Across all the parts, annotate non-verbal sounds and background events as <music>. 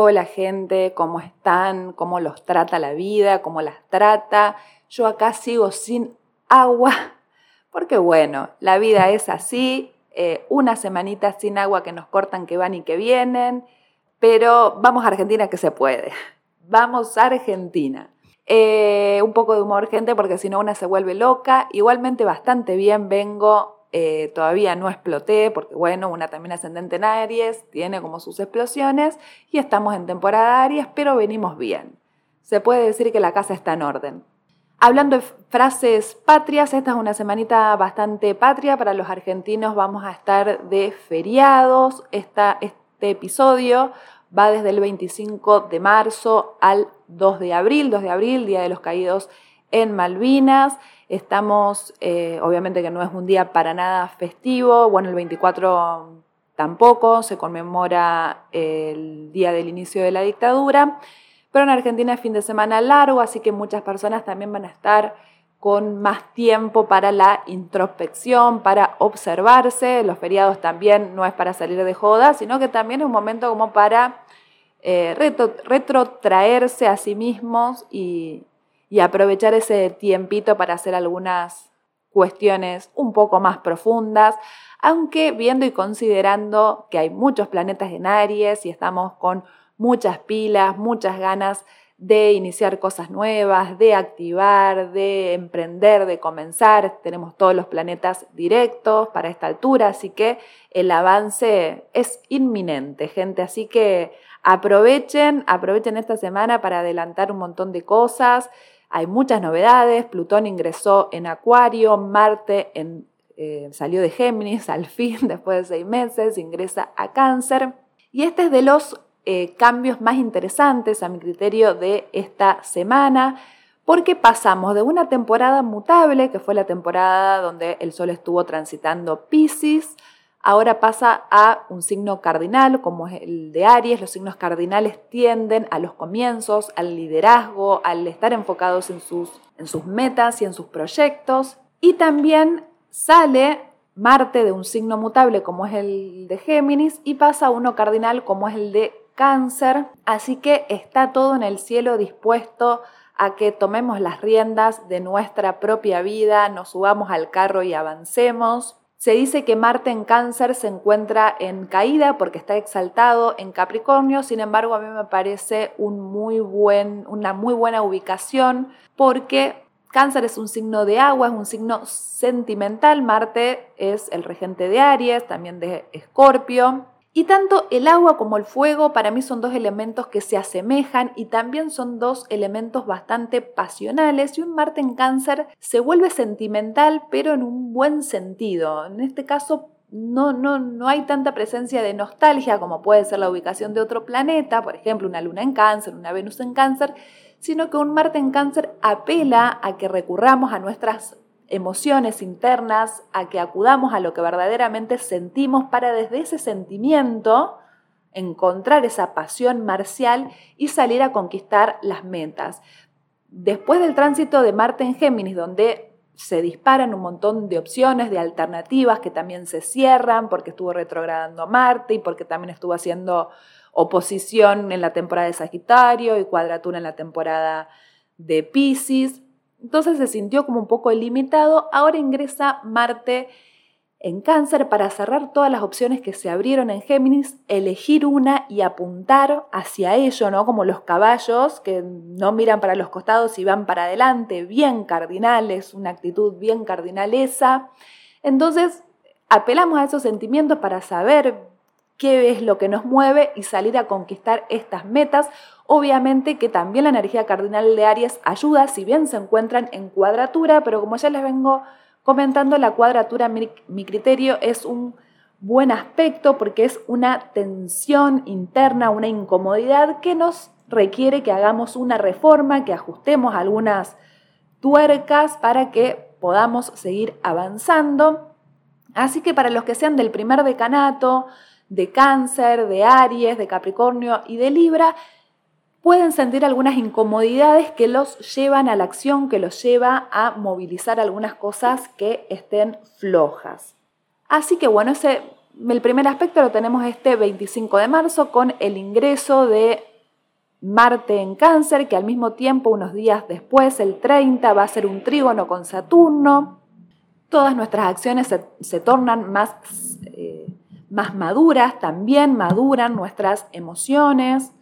Hola gente, ¿cómo están? ¿Cómo los trata la vida? ¿Cómo las trata? Yo acá sigo sin agua, <laughs> porque bueno, la vida es así, eh, una semanita sin agua que nos cortan, que van y que vienen, pero vamos a Argentina que se puede. <laughs> Vamos a Argentina. Eh, un poco de humor, gente, porque si no una se vuelve loca. Igualmente bastante bien vengo eh, todavía no exploté, porque bueno, una también ascendente en Aries, tiene como sus explosiones, y estamos en temporada Aries, pero venimos bien. Se puede decir que la casa está en orden. Hablando de frases patrias, esta es una semanita bastante patria para los argentinos, vamos a estar de feriados. este episodio va desde el 25 de marzo al 2 de abril, 2 de abril, Día de los Caídos en Malvinas. Estamos, eh, obviamente que no es un día para nada festivo, bueno, el 24 tampoco, se conmemora el día del inicio de la dictadura, pero en Argentina es fin de semana largo, así que muchas personas también van a estar con más tiempo para la introspección, para observarse. Los feriados también no es para salir de joda, sino que también es un momento como para eh, retrotraerse a sí mismos y, y aprovechar ese tiempito para hacer algunas cuestiones un poco más profundas, aunque viendo y considerando que hay muchos planetas en Aries y estamos con muchas pilas, muchas ganas de iniciar cosas nuevas, de activar, de emprender, de comenzar. Tenemos todos los planetas directos para esta altura, así que el avance es inminente, gente. Así que aprovechen, aprovechen esta semana para adelantar un montón de cosas. Hay muchas novedades, Plutón ingresó en Acuario, Marte eh, salió de Géminis <laughs> al fin, después de seis meses, ingresa a Cáncer. Y este es de los eh, cambios más interesantes a mi criterio de esta semana, porque pasamos de una temporada mutable, que fue la temporada donde el Sol estuvo transitando Pisces, ahora pasa a un signo cardinal como es el de Aries. Los signos cardinales tienden a los comienzos, al liderazgo, al estar enfocados en sus, en sus metas y en sus proyectos. Y también sale Marte de un signo mutable como es el de Géminis y pasa a uno cardinal como es el de Cáncer. Así que está todo en el cielo dispuesto a que tomemos las riendas de nuestra propia vida, nos subamos al carro y avancemos. Se dice que Marte en cáncer se encuentra en caída porque está exaltado en Capricornio, sin embargo a mí me parece una muy buena ubicación porque cáncer es un signo de agua, es un signo sentimental, Marte es el regente de Aries, también de Escorpio, y tanto el agua como el fuego para mí son dos elementos que se asemejan y también son dos elementos bastante pasionales y un Marte en cáncer se vuelve sentimental pero en un buen sentido. En este caso no, no, no hay tanta presencia de nostalgia como puede ser la ubicación de otro planeta, por ejemplo una luna en cáncer, una Venus en cáncer, sino que un Marte en cáncer apela a que recurramos a nuestras emociones internas, a que acudamos a lo que verdaderamente sentimos para desde ese sentimiento encontrar esa pasión marcial y salir a conquistar las metas. Después del tránsito de Marte en Géminis, donde se disparan un montón de opciones, de alternativas que también se cierran porque estuvo retrogradando Marte y porque también estuvo haciendo oposición en la temporada de Sagitario y cuadratura en la temporada de Pisces. Entonces se sintió como un poco limitado. Ahora ingresa Marte en cáncer para cerrar todas las opciones que se abrieron en Géminis, elegir una y apuntar hacia ello, ¿no? Como los caballos que no miran para los costados y van para adelante, bien cardinales, una actitud bien cardinalesa. Entonces, apelamos a esos sentimientos para saber qué es lo que nos mueve y salir a conquistar estas metas. Obviamente que también la energía cardinal de Aries ayuda, si bien se encuentran en cuadratura, pero como ya les vengo comentando, la cuadratura, mi, mi criterio, es un buen aspecto porque es una tensión interna, una incomodidad que nos requiere que hagamos una reforma, que ajustemos algunas tuercas para que podamos seguir avanzando. Así que para los que sean del primer decanato, de cáncer, de Aries, de Capricornio y de Libra, pueden sentir algunas incomodidades que los llevan a la acción, que los lleva a movilizar algunas cosas que estén flojas. Así que bueno, el primer aspecto lo tenemos este 25 de marzo con el ingreso de Marte en cáncer, que al mismo tiempo, unos días después, el 30, va a ser un trígono con Saturno. Todas nuestras acciones se, tornan más, eh, más maduras, también maduran nuestras emociones.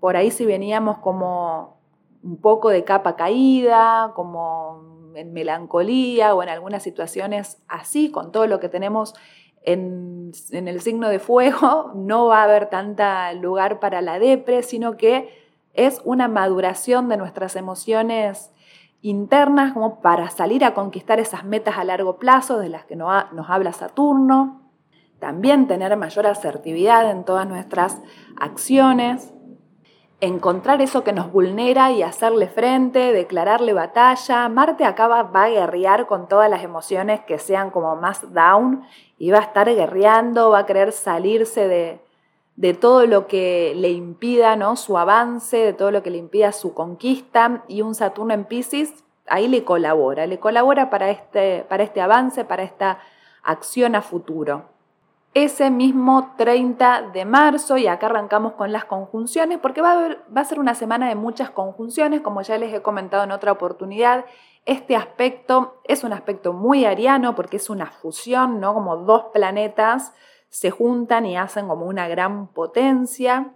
Por ahí si veníamos como un poco de capa caída, como en melancolía o en algunas situaciones así, con todo lo que tenemos en, el signo de fuego <laughs> no va a haber tanta lugar para la depre, sino que es una maduración de nuestras emociones internas como para salir a conquistar esas metas a largo plazo de las que nos habla Saturno. También tener mayor asertividad en todas nuestras acciones encontrar eso que nos vulnera y hacerle frente, declararle batalla. Marte acá va, a guerrear con todas las emociones que sean como más down y va a estar guerreando, va a querer salirse de, de todo lo que le impida ¿no? su avance, de todo lo que le impida su conquista. Y un Saturno en Pisces ahí le colabora, le colabora para este, para este avance, para esta acción a futuro ese mismo 30 de marzo y acá arrancamos con las conjunciones porque va a, va a ser una semana de muchas conjunciones, como ya les he comentado en otra oportunidad. Este aspecto es un aspecto muy ariano porque es una fusión, ¿no? Como dos planetas se juntan y hacen como una gran potencia.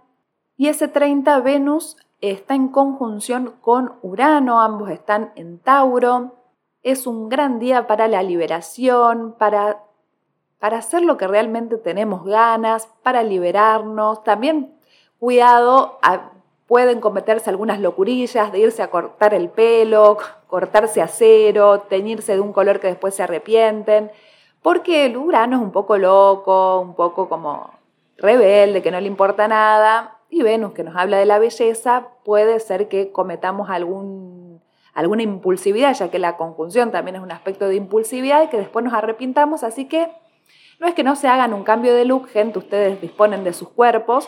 Y ese 30 Venus está en conjunción con Urano, ambos están en Tauro. Es un gran día para la liberación, para para hacer lo que realmente tenemos ganas, para liberarnos. También, cuidado, pueden cometerse algunas locurillas de irse a cortar el pelo, cortarse a cero, teñirse de un color que después se arrepienten, porque el Urano es un poco loco, un poco como rebelde, que no le importa nada, y Venus, que nos habla de la belleza, puede ser que cometamos alguna impulsividad, ya que la conjunción también es un aspecto de impulsividad y que después nos arrepintamos, así que no es que no se hagan un cambio de look, gente, ustedes disponen de sus cuerpos,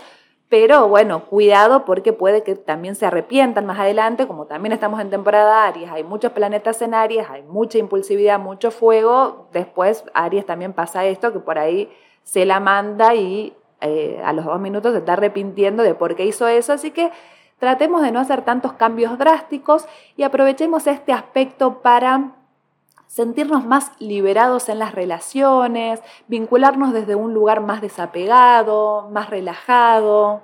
pero bueno, cuidado porque puede que también se arrepientan más adelante, como también estamos en temporada Aries, hay muchos planetas en Aries, hay mucha impulsividad, mucho fuego, después Aries también pasa esto, que por ahí se la manda y eh, a los dos minutos se está arrepintiendo de por qué hizo eso, así que tratemos de no hacer tantos cambios drásticos y aprovechemos este aspecto para sentirnos más liberados en las relaciones, vincularnos desde un lugar más desapegado, más relajado.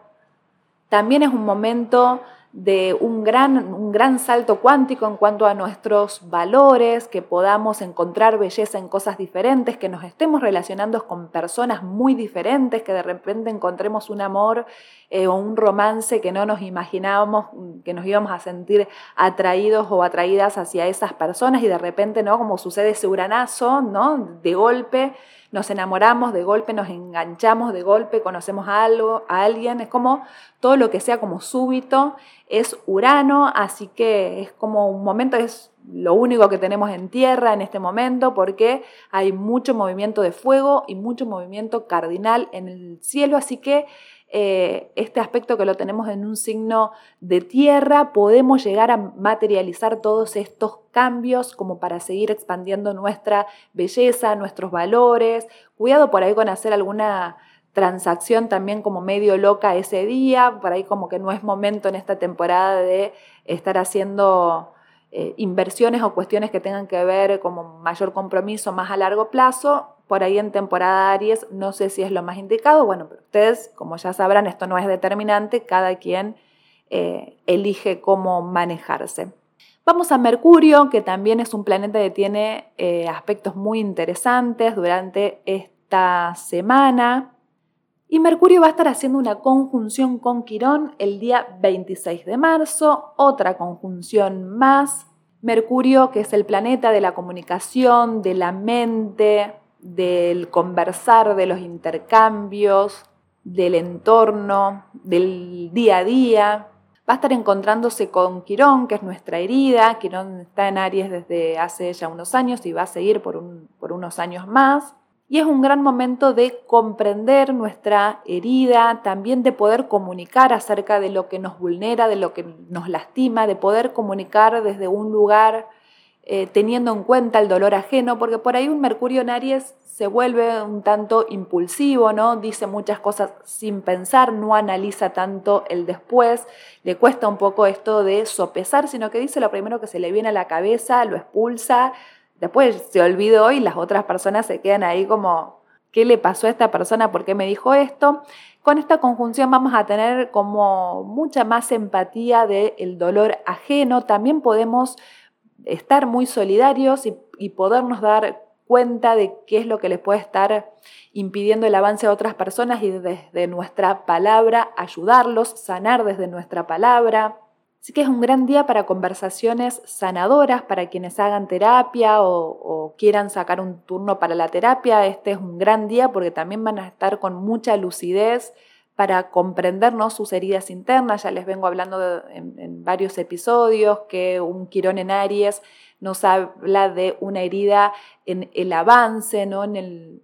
También es un momento de un gran, un gran salto cuántico en cuanto a nuestros valores, que podamos encontrar belleza en cosas diferentes, que nos estemos relacionando con personas muy diferentes, que de repente encontremos un amor eh, o un romance que no nos imaginábamos, que nos íbamos a sentir atraídos o atraídas hacia esas personas y de repente, ¿no? Como sucede ese uranazo, ¿no? De golpe nos enamoramos, de golpe nos enganchamos, de golpe conocemos a, algo, a alguien, es como todo lo que sea como súbito, es Urano, así que es como un momento, es lo único que tenemos en tierra en este momento porque hay mucho movimiento de fuego y mucho movimiento cardinal en el cielo, así que eh, este aspecto que lo tenemos en un signo de tierra, podemos llegar a materializar todos estos cambios como para seguir expandiendo nuestra belleza, nuestros valores. Cuidado por ahí con hacer alguna transacción también como medio loca ese día, por ahí como que no es momento en esta temporada de estar haciendo eh, inversiones o cuestiones que tengan que ver como mayor compromiso más a largo plazo, por ahí en temporada Aries no sé si es lo más indicado, bueno, pero ustedes, como ya sabrán, esto no es determinante, cada quien eh, elige cómo manejarse. Vamos a Mercurio, que también es un planeta que tiene eh, aspectos muy interesantes durante esta semana. Y Mercurio va a estar haciendo una conjunción con Quirón el día 26 de marzo, otra conjunción más. Mercurio, que es el planeta de la comunicación, de la mente, del conversar, de los intercambios, del entorno, del día a día. Va a estar encontrándose con Quirón, que es nuestra herida. Quirón está en Aries desde hace ya unos años y va a seguir por, por unos años más. Y es un gran momento de comprender nuestra herida, también de poder comunicar acerca de lo que nos vulnera, de lo que nos lastima, de poder comunicar desde un lugar eh, teniendo en cuenta el dolor ajeno, porque por ahí un Mercurio en Aries se vuelve un tanto impulsivo, ¿no? Dice muchas cosas sin pensar, no analiza tanto el después, le cuesta un poco esto de sopesar, sino que dice lo primero que se le viene a la cabeza, lo expulsa, después se olvidó y las otras personas se quedan ahí como, ¿qué le pasó a esta persona? ¿Por qué me dijo esto? Con esta conjunción vamos a tener como mucha más empatía del dolor ajeno, también podemos estar muy solidarios y, y podernos dar cuenta de qué es lo que les puede estar impidiendo el avance a otras personas y desde nuestra palabra ayudarlos, sanar desde nuestra palabra. Así que es un gran día para conversaciones sanadoras, para quienes hagan terapia o, quieran sacar un turno para la terapia. Este es un gran día porque también van a estar con mucha lucidez para comprendernos sus heridas internas. Ya les vengo hablando en, en varios episodios que un quirón en Aries nos habla de una herida en el avance, ¿no? en el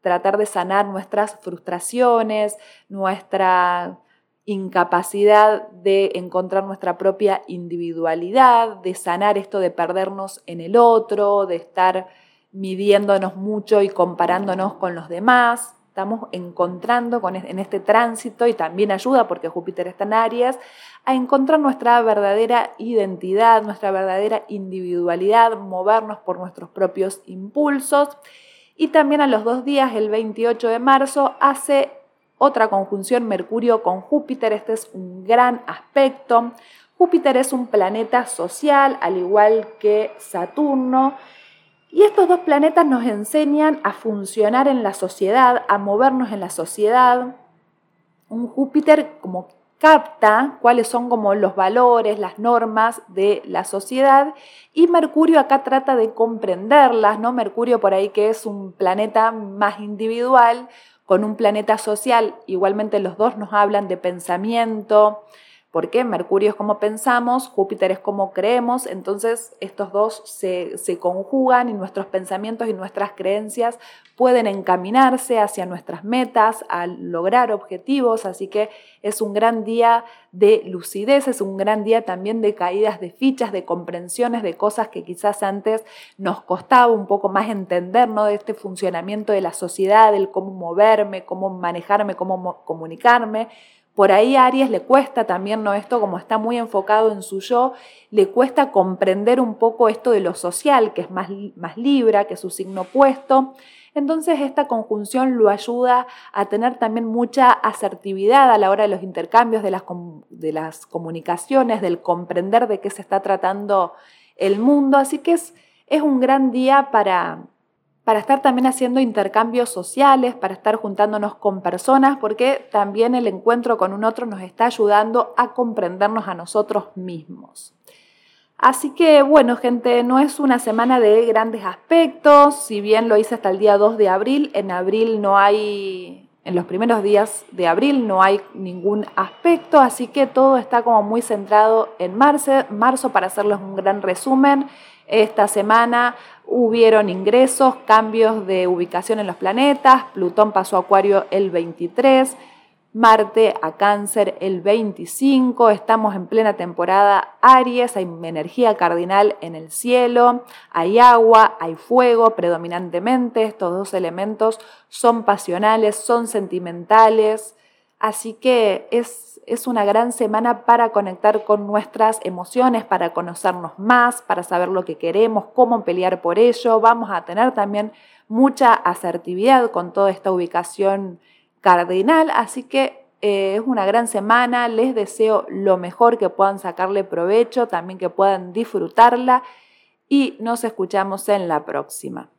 tratar de sanar nuestras frustraciones, nuestra incapacidad de encontrar nuestra propia individualidad, de sanar esto de perdernos en el otro, de estar midiéndonos mucho y comparándonos con los demás estamos encontrando con, en este tránsito y también ayuda porque Júpiter está en Aries a encontrar nuestra verdadera identidad, nuestra verdadera individualidad, movernos por nuestros propios impulsos. Y también a los dos días, el 28 de marzo, hace otra conjunción Mercurio con Júpiter. Este es un gran aspecto. Júpiter es un planeta social, al igual que Saturno. Y estos dos planetas nos enseñan a funcionar en la sociedad, a movernos en la sociedad. Un Júpiter como capta cuáles son como los valores, las normas de la sociedad y Mercurio acá trata de comprenderlas, ¿no? Mercurio por ahí que es un planeta más individual con un planeta social, igualmente los dos nos hablan de pensamiento, porque Mercurio es como pensamos, Júpiter es como creemos, entonces estos dos se, conjugan y nuestros pensamientos y nuestras creencias pueden encaminarse hacia nuestras metas, a lograr objetivos, así que es un gran día de lucidez, es un gran día también de caídas de fichas, de comprensiones de cosas que quizás antes nos costaba un poco más entender, ¿no? De este funcionamiento de la sociedad, el cómo moverme, cómo manejarme, cómo comunicarme por ahí a Aries le cuesta también, ¿no? Esto como está muy enfocado en su yo, le cuesta comprender un poco esto de lo social, que es más, más Libra, que es su signo opuesto. Entonces esta conjunción lo ayuda a tener también mucha asertividad a la hora de los intercambios, de las, de las comunicaciones, del comprender de qué se está tratando el mundo. Así que es, es un gran día para, para estar también haciendo intercambios sociales, para estar juntándonos con personas, porque también el encuentro con un otro nos está ayudando a comprendernos a nosotros mismos. Así que bueno, gente, no es una semana de grandes aspectos, si bien lo hice hasta el día 2 de abril, en abril no hay, en los primeros días de abril no hay ningún aspecto, así que todo está como muy centrado en marzo, marzo para hacerles un gran resumen. Esta semana hubieron ingresos, cambios de ubicación en los planetas, Plutón pasó a Acuario el 23, Marte a Cáncer el 25, estamos en plena temporada Aries, hay energía cardinal en el cielo, hay agua, hay fuego predominantemente, estos dos elementos son pasionales, son sentimentales, así que es es una gran semana para conectar con nuestras emociones, para conocernos más, para saber lo que queremos, cómo pelear por ello. Vamos a tener también mucha asertividad con toda esta ubicación cardinal, así que eh, es una gran semana, les deseo lo mejor, que puedan sacarle provecho, también que puedan disfrutarla y nos escuchamos en la próxima.